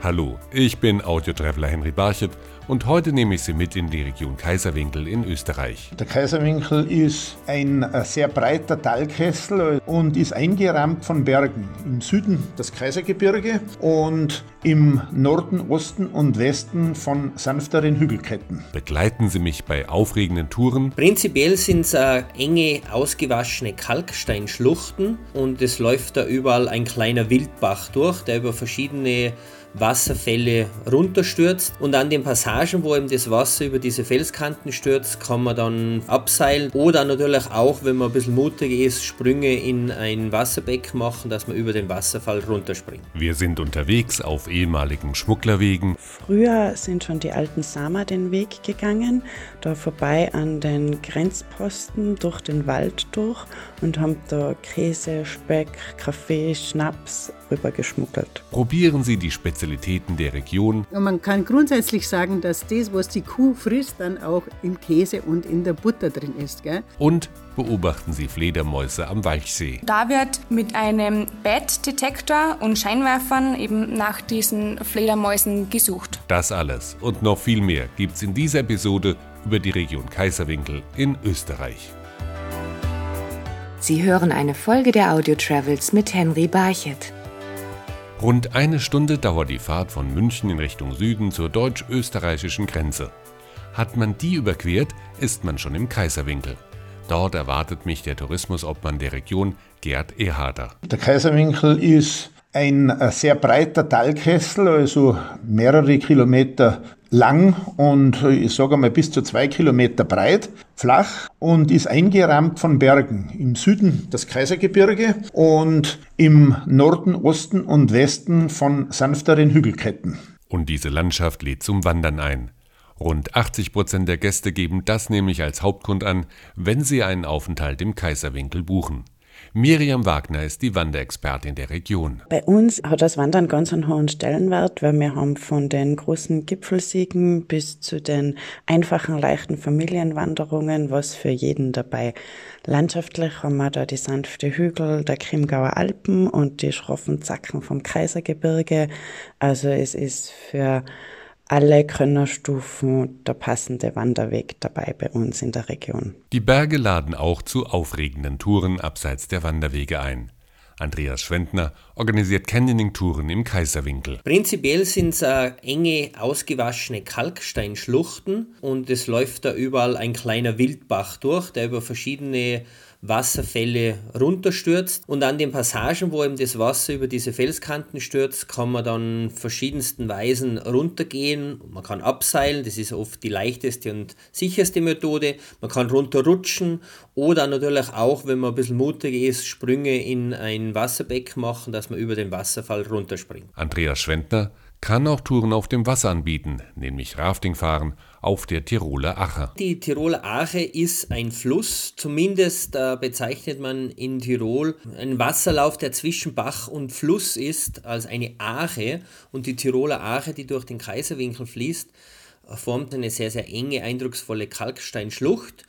Hallo, ich bin Audiotraveler Henry Barchet und heute nehme ich Sie mit in die Region Kaiserwinkel in Österreich. Der Kaiserwinkel ist ein sehr breiter Talkessel und ist eingerahmt von Bergen. Im Süden das Kaisergebirge und im Norden, Osten und Westen von sanfteren Hügelketten. Begleiten Sie mich bei aufregenden Touren. Prinzipiell sind es äh, enge, ausgewaschene Kalksteinschluchten und es läuft da überall ein kleiner Wildbach durch, der über verschiedene Wasserfälle runterstürzt. Und an den Passagen, wo eben das Wasser über diese Felskanten stürzt, kann man dann abseilen oder natürlich auch, wenn man ein bisschen mutig ist, Sprünge in ein Wasserbeck machen, dass man über den Wasserfall runterspringt. Wir sind unterwegs auf ehemaligen Schmugglerwegen. Früher sind schon die alten Sama den Weg gegangen, da vorbei an den Grenzposten durch den Wald durch und haben da Käse, Speck, Kaffee, Schnaps rübergeschmuggelt. Probieren Sie die Spezialitäten der Region. Und man kann grundsätzlich sagen, dass das, was die Kuh frisst, dann auch im Käse und in der Butter drin ist. Gell? Und beobachten Sie Fledermäuse am Walchsee. Da wird mit einem Bettdetektor und Scheinwerfern eben nach diesen Fledermäusen gesucht. Das alles und noch viel mehr gibt's in dieser Episode über die Region Kaiserwinkel in Österreich. Sie hören eine Folge der Audio Travels mit Henry Barchet. Rund eine Stunde dauert die Fahrt von München in Richtung Süden zur deutsch-österreichischen Grenze. Hat man die überquert, ist man schon im Kaiserwinkel. Dort erwartet mich der Tourismusobmann der Region, Gerd Eharder. Der Kaiserwinkel ist ein sehr breiter Talkessel, also mehrere Kilometer lang und ich sage mal bis zu zwei Kilometer breit, flach und ist eingerahmt von Bergen. Im Süden das Kaisergebirge und im Norden, Osten und Westen von sanfteren Hügelketten. Und diese Landschaft lädt zum Wandern ein. Rund 80 Prozent der Gäste geben das nämlich als Hauptgrund an, wenn sie einen Aufenthalt im Kaiserwinkel buchen. Miriam Wagner ist die Wanderexpertin der Region. Bei uns hat das Wandern ganz einen hohen Stellenwert, weil wir haben von den großen Gipfelsiegen bis zu den einfachen, leichten Familienwanderungen was für jeden dabei. Landschaftlich haben wir da die sanfte Hügel der Chiemgauer Alpen und die schroffen Zacken vom Kaisergebirge. Also es ist für alle Könnerstufen der passende Wanderweg dabei bei uns in der Region. Die Berge laden auch zu aufregenden Touren abseits der Wanderwege ein. Andreas Schwendner organisiert Canyoning-Touren im Kaiserwinkel. Prinzipiell sind es äh, enge, ausgewaschene Kalksteinschluchten und es läuft da überall ein kleiner Wildbach durch, der über verschiedene Wasserfälle runterstürzt. Und an den Passagen, wo eben das Wasser über diese Felskanten stürzt, kann man dann verschiedensten Weisen runtergehen. Man kann abseilen, das ist oft die leichteste und sicherste Methode. Man kann runterrutschen oder natürlich auch, wenn man ein bisschen mutig ist, Sprünge in ein Wasserbeck machen, dass man über den Wasserfall runterspringt. Andreas Schwendner kann auch Touren auf dem Wasser anbieten, nämlich Rafting fahren auf der Tiroler Ache. Die Tiroler Ache ist ein Fluss, zumindest äh, bezeichnet man in Tirol einen Wasserlauf, der zwischen Bach und Fluss ist, als eine Ache. Und die Tiroler Ache, die durch den Kaiserwinkel fließt, formt eine sehr, sehr enge, eindrucksvolle Kalksteinschlucht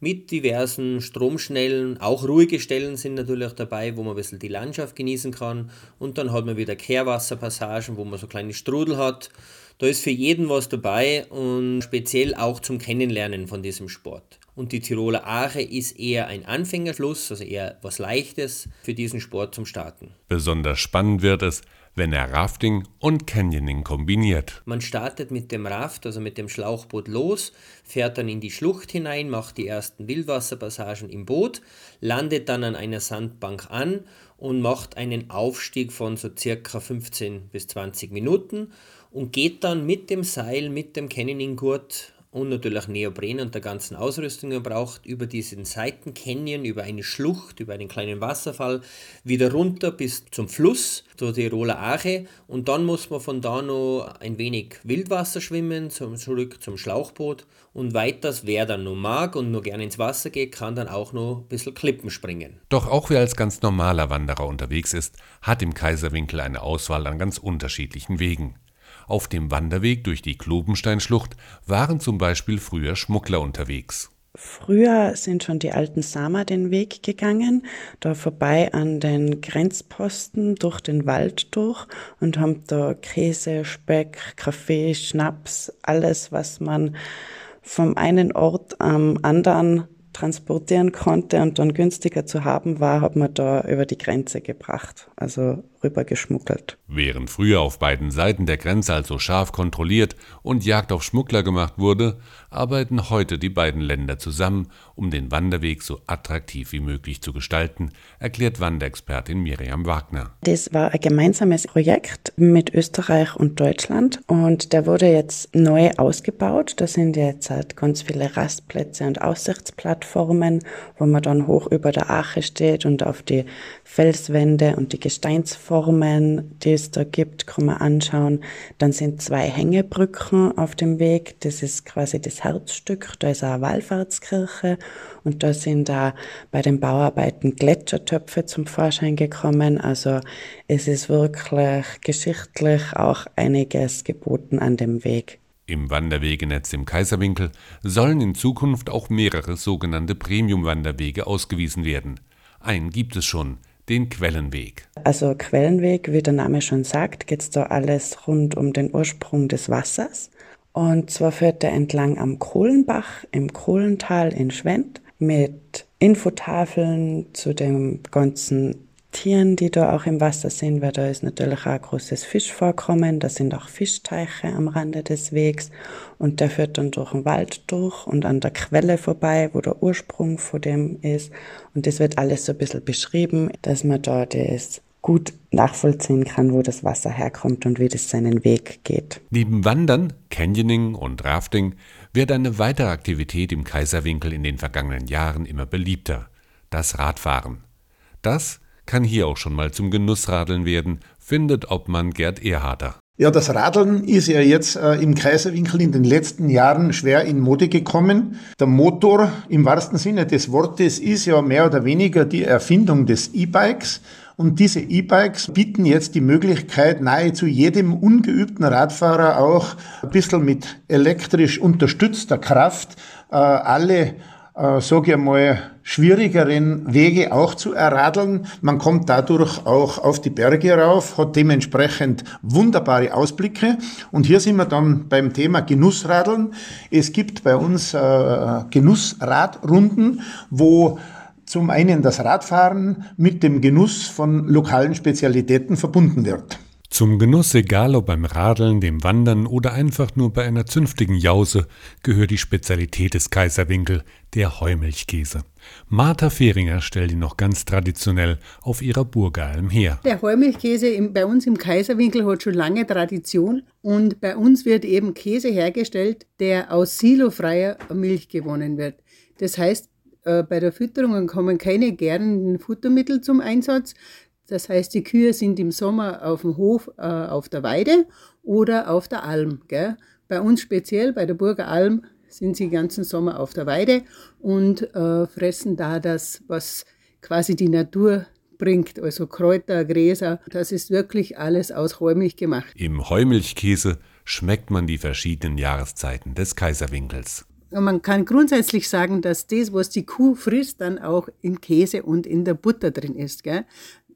mit diversen Stromschnellen. Auch ruhige Stellen sind natürlich dabei, wo man ein bisschen die Landschaft genießen kann. Und dann hat man wieder Kehrwasserpassagen, wo man so kleine Strudel hat. Da ist für jeden was dabei und speziell auch zum Kennenlernen von diesem Sport. Und die Tiroler Ache ist eher ein Anfängerschluss, also eher was Leichtes für diesen Sport zum Starten. Besonders spannend wird es, wenn er Rafting und Canyoning kombiniert. Man startet mit dem Raft, also mit dem Schlauchboot los, fährt dann in die Schlucht hinein, macht die ersten Wildwasserpassagen im Boot, landet dann an einer Sandbank an und macht einen Aufstieg von so circa 15 bis 20 Minuten und geht dann mit dem Seil, mit dem Canyoning-Gurt und natürlich Neopren und der ganzen Ausrüstung er braucht, über diesen Seitencanyon, über eine Schlucht, über einen kleinen Wasserfall, wieder runter bis zum Fluss, zur Tiroler Ache und dann muss man von da noch ein wenig Wildwasser schwimmen, zum, zurück zum Schlauchboot und weiters, wer dann nur mag und nur gerne ins Wasser geht, kann dann auch noch ein bisschen Klippen springen. Doch auch wer als ganz normaler Wanderer unterwegs ist, hat im Kaiserwinkel eine Auswahl an ganz unterschiedlichen Wegen. Auf dem Wanderweg durch die Klobensteinschlucht waren zum Beispiel früher Schmuggler unterwegs. Früher sind schon die alten Sama den Weg gegangen, da vorbei an den Grenzposten durch den Wald durch und haben da Käse, Speck, Kaffee, Schnaps, alles, was man vom einen Ort am anderen transportieren konnte und dann günstiger zu haben war, hat man da über die Grenze gebracht. Also rübergeschmuggelt. Während früher auf beiden Seiten der Grenze also scharf kontrolliert und Jagd auf Schmuggler gemacht wurde, arbeiten heute die beiden Länder zusammen, um den Wanderweg so attraktiv wie möglich zu gestalten, erklärt Wanderexpertin Miriam Wagner. Das war ein gemeinsames Projekt mit Österreich und Deutschland und der wurde jetzt neu ausgebaut. Da sind jetzt halt ganz viele Rastplätze und Aussichtsplattformen, wo man dann hoch über der Ache steht und auf die Felswände und die Gesteinsformen, die es da gibt, kann man anschauen. Dann sind zwei Hängebrücken auf dem Weg. Das ist quasi das Herzstück. Da ist eine Wallfahrtskirche und da sind da bei den Bauarbeiten Gletschertöpfe zum Vorschein gekommen. Also es ist wirklich geschichtlich auch einiges geboten an dem Weg. Im Wanderwegenetz im Kaiserwinkel sollen in Zukunft auch mehrere sogenannte Premium-Wanderwege ausgewiesen werden. Einen gibt es schon, den Quellenweg. Also Quellenweg, wie der Name schon sagt, geht es da alles rund um den Ursprung des Wassers. Und zwar führt er entlang am Kohlenbach im Kohlental in Schwendt mit Infotafeln zu dem ganzen Tieren, die da auch im Wasser sind, weil da ist natürlich auch ein großes Fischvorkommen. Da sind auch Fischteiche am Rande des Wegs und der führt dann durch den Wald durch und an der Quelle vorbei, wo der Ursprung von dem ist. Und das wird alles so ein bisschen beschrieben, dass man da das gut nachvollziehen kann, wo das Wasser herkommt und wie das seinen Weg geht. Neben Wandern, Canyoning und Rafting wird eine weitere Aktivität im Kaiserwinkel in den vergangenen Jahren immer beliebter, das Radfahren. Das kann hier auch schon mal zum Genussradeln werden, findet Obmann Gerd Erharter. Ja, das Radeln ist ja jetzt äh, im Kaiserwinkel in den letzten Jahren schwer in Mode gekommen. Der Motor im wahrsten Sinne des Wortes ist ja mehr oder weniger die Erfindung des E-Bikes. Und diese E-Bikes bieten jetzt die Möglichkeit, nahezu jedem ungeübten Radfahrer auch ein bisschen mit elektrisch unterstützter Kraft äh, alle äh, sage ich mal, schwierigeren Wege auch zu erradeln. Man kommt dadurch auch auf die Berge rauf, hat dementsprechend wunderbare Ausblicke. Und hier sind wir dann beim Thema Genussradeln. Es gibt bei uns äh, Genussradrunden, wo zum einen das Radfahren mit dem Genuss von lokalen Spezialitäten verbunden wird. Zum Genuss, egal ob beim Radeln, dem Wandern oder einfach nur bei einer zünftigen Jause, gehört die Spezialität des Kaiserwinkel, der Heumilchkäse. Martha Fehringer stellt ihn noch ganz traditionell auf ihrer Burgalm her. Der Heumilchkäse bei uns im Kaiserwinkel hat schon lange Tradition und bei uns wird eben Käse hergestellt, der aus silofreier Milch gewonnen wird. Das heißt, äh, bei der Fütterung kommen keine gärenden Futtermittel zum Einsatz, das heißt, die Kühe sind im Sommer auf dem Hof äh, auf der Weide oder auf der Alm. Gell? Bei uns speziell, bei der Burger Alm, sind sie den ganzen Sommer auf der Weide und äh, fressen da das, was quasi die Natur bringt, also Kräuter, Gräser. Das ist wirklich alles aus Heumilch gemacht. Im Heumilchkäse schmeckt man die verschiedenen Jahreszeiten des Kaiserwinkels. Man kann grundsätzlich sagen, dass das, was die Kuh frisst, dann auch im Käse und in der Butter drin ist. Gell?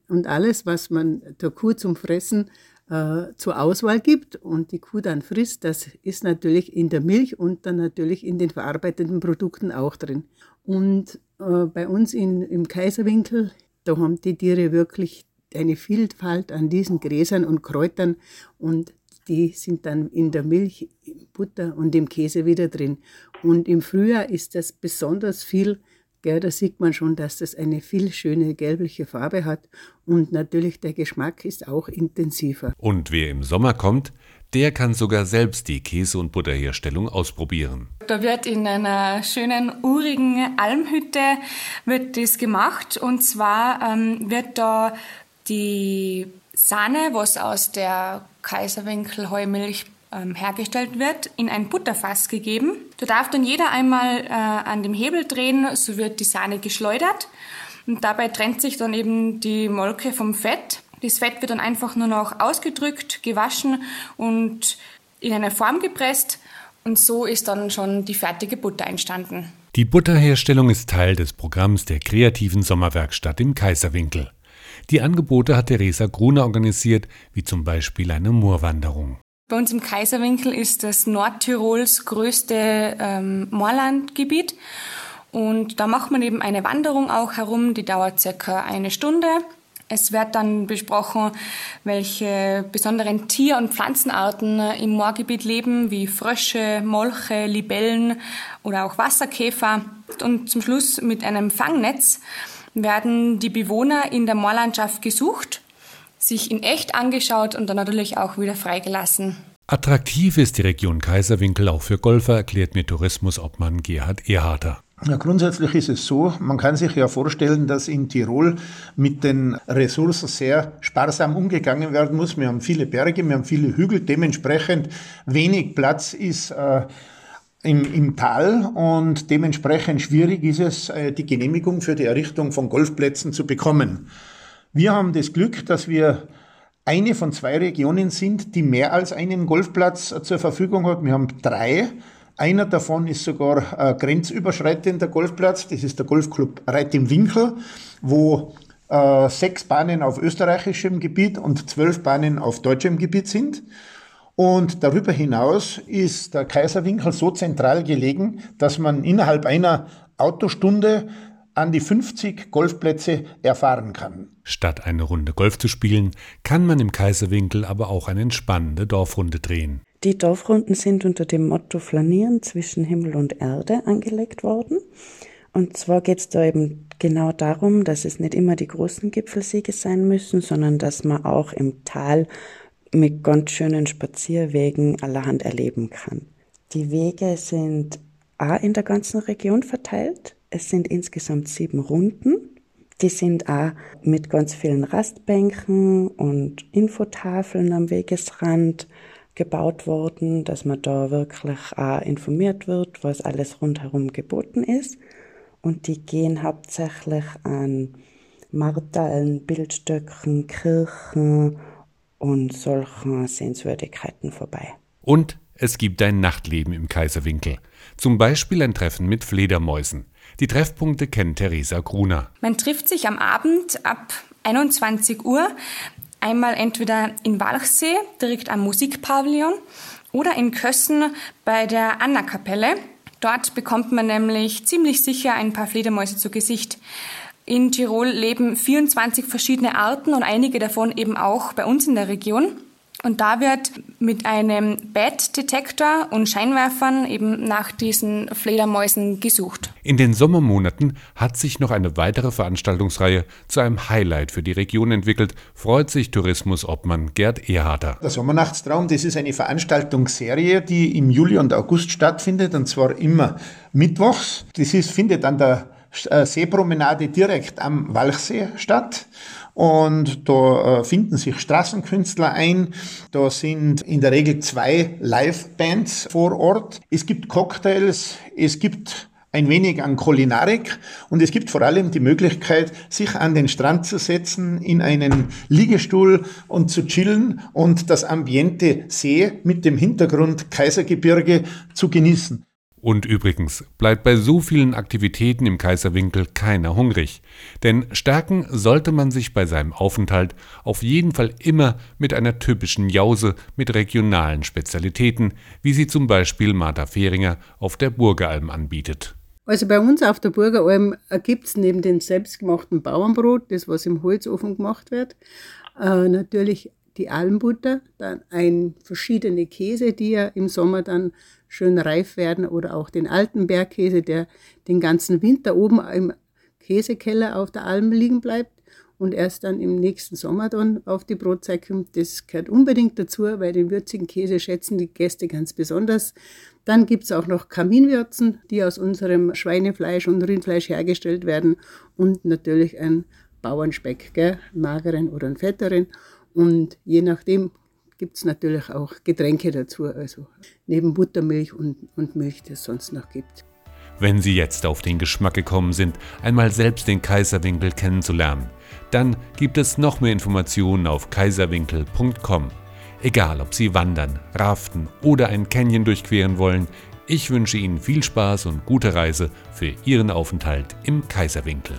Und alles, was man der Kuh zum Fressen äh, zur Auswahl gibt und die Kuh dann frisst, das ist natürlich in der Milch und dann natürlich in den verarbeiteten Produkten auch drin. Und äh, bei uns in, im Kaiserwinkel, da haben die Tiere wirklich eine Vielfalt an diesen Gräsern und Kräutern und die sind dann in der Milch, Butter und im Käse wieder drin. Und im Frühjahr ist das besonders viel Gell, da sieht man schon, dass das eine viel schöne gelbliche Farbe hat und natürlich der Geschmack ist auch intensiver. Und wer im Sommer kommt, der kann sogar selbst die Käse- und Butterherstellung ausprobieren. Da wird in einer schönen urigen Almhütte wird das gemacht und zwar ähm, wird da die Sahne, was aus der Kaiserwinkel-Heumilch ähm, hergestellt wird, in ein Butterfass gegeben. Da darf dann jeder einmal äh, an dem Hebel drehen, so wird die Sahne geschleudert. Und dabei trennt sich dann eben die Molke vom Fett. Das Fett wird dann einfach nur noch ausgedrückt, gewaschen und in eine Form gepresst. Und so ist dann schon die fertige Butter entstanden. Die Butterherstellung ist Teil des Programms der kreativen Sommerwerkstatt im Kaiserwinkel. Die Angebote hat Theresa Gruner organisiert, wie zum Beispiel eine Moorwanderung. Bei uns im Kaiserwinkel ist das Nordtirols größte ähm, Moorlandgebiet. Und da macht man eben eine Wanderung auch herum, die dauert circa eine Stunde. Es wird dann besprochen, welche besonderen Tier- und Pflanzenarten im Moorgebiet leben, wie Frösche, Molche, Libellen oder auch Wasserkäfer. Und zum Schluss mit einem Fangnetz werden die Bewohner in der Moorlandschaft gesucht, sich in echt angeschaut und dann natürlich auch wieder freigelassen. Attraktiv ist die Region Kaiserwinkel auch für Golfer, erklärt mir Tourismusobmann Gerhard Erharter. Ja, grundsätzlich ist es so, man kann sich ja vorstellen, dass in Tirol mit den Ressourcen sehr sparsam umgegangen werden muss. Wir haben viele Berge, wir haben viele Hügel, dementsprechend wenig Platz ist äh, im, im Tal und dementsprechend schwierig ist es, äh, die Genehmigung für die Errichtung von Golfplätzen zu bekommen. Wir haben das Glück, dass wir eine von zwei Regionen sind, die mehr als einen Golfplatz zur Verfügung hat. Wir haben drei einer davon ist sogar ein grenzüberschreitender Golfplatz. Das ist der Golfclub Reit im Winkel, wo äh, sechs Bahnen auf österreichischem Gebiet und zwölf Bahnen auf deutschem Gebiet sind. Und darüber hinaus ist der Kaiserwinkel so zentral gelegen, dass man innerhalb einer Autostunde an die 50 Golfplätze erfahren kann. Statt eine Runde Golf zu spielen, kann man im Kaiserwinkel aber auch eine entspannende Dorfrunde drehen. Die Dorfrunden sind unter dem Motto Flanieren zwischen Himmel und Erde angelegt worden. Und zwar geht es da eben genau darum, dass es nicht immer die großen Gipfelsiege sein müssen, sondern dass man auch im Tal mit ganz schönen Spazierwegen allerhand erleben kann. Die Wege sind auch in der ganzen Region verteilt. Es sind insgesamt sieben Runden. Die sind auch mit ganz vielen Rastbänken und Infotafeln am Wegesrand gebaut worden, dass man da wirklich auch informiert wird, was alles rundherum geboten ist. Und die gehen hauptsächlich an Marteln, Bildstöcken, Kirchen und solchen Sehenswürdigkeiten vorbei. Und es gibt ein Nachtleben im Kaiserwinkel. Zum Beispiel ein Treffen mit Fledermäusen. Die Treffpunkte kennt Theresa Gruner. Man trifft sich am Abend ab 21 Uhr Einmal entweder in Walchsee, direkt am Musikpavillon, oder in Kössen bei der Anna-Kapelle. Dort bekommt man nämlich ziemlich sicher ein paar Fledermäuse zu Gesicht. In Tirol leben 24 verschiedene Arten und einige davon eben auch bei uns in der Region. Und da wird mit einem Bat-Detektor und Scheinwerfern eben nach diesen Fledermäusen gesucht. In den Sommermonaten hat sich noch eine weitere Veranstaltungsreihe zu einem Highlight für die Region entwickelt, freut sich Tourismusobmann Gerd Erharter. Der Sommernachtstraum, das ist eine Veranstaltungsserie, die im Juli und August stattfindet, und zwar immer mittwochs. Das ist, findet an der Seepromenade direkt am Walchsee statt. Und da äh, finden sich Straßenkünstler ein. Da sind in der Regel zwei Live-Bands vor Ort. Es gibt Cocktails, es gibt ein wenig an Kulinarik und es gibt vor allem die Möglichkeit, sich an den Strand zu setzen, in einen Liegestuhl und zu chillen und das Ambiente See mit dem Hintergrund Kaisergebirge zu genießen. Und übrigens bleibt bei so vielen Aktivitäten im Kaiserwinkel keiner hungrig. Denn stärken sollte man sich bei seinem Aufenthalt auf jeden Fall immer mit einer typischen Jause mit regionalen Spezialitäten, wie sie zum Beispiel Martha Fehringer auf der Burgeralm anbietet. Also bei uns auf der Burgeralm gibt es neben dem selbstgemachten Bauernbrot, das was im Holzofen gemacht wird, äh, natürlich die Almbutter, dann ein verschiedene Käse, die ja im Sommer dann schön reif werden oder auch den alten Bergkäse, der den ganzen Winter oben im Käsekeller auf der Alm liegen bleibt und erst dann im nächsten Sommer dann auf die Brotzeit kommt. Das gehört unbedingt dazu, weil den würzigen Käse schätzen die Gäste ganz besonders. Dann gibt es auch noch Kaminwürzen, die aus unserem Schweinefleisch und Rindfleisch hergestellt werden und natürlich ein Bauernspeck, gell? mageren oder einen fetteren. Und je nachdem gibt es natürlich auch Getränke dazu, also neben Buttermilch und, und Milch, die es sonst noch gibt. Wenn Sie jetzt auf den Geschmack gekommen sind, einmal selbst den Kaiserwinkel kennenzulernen, dann gibt es noch mehr Informationen auf kaiserwinkel.com. Egal, ob Sie wandern, raften oder ein Canyon durchqueren wollen, Ich wünsche Ihnen viel Spaß und gute Reise für Ihren Aufenthalt im Kaiserwinkel.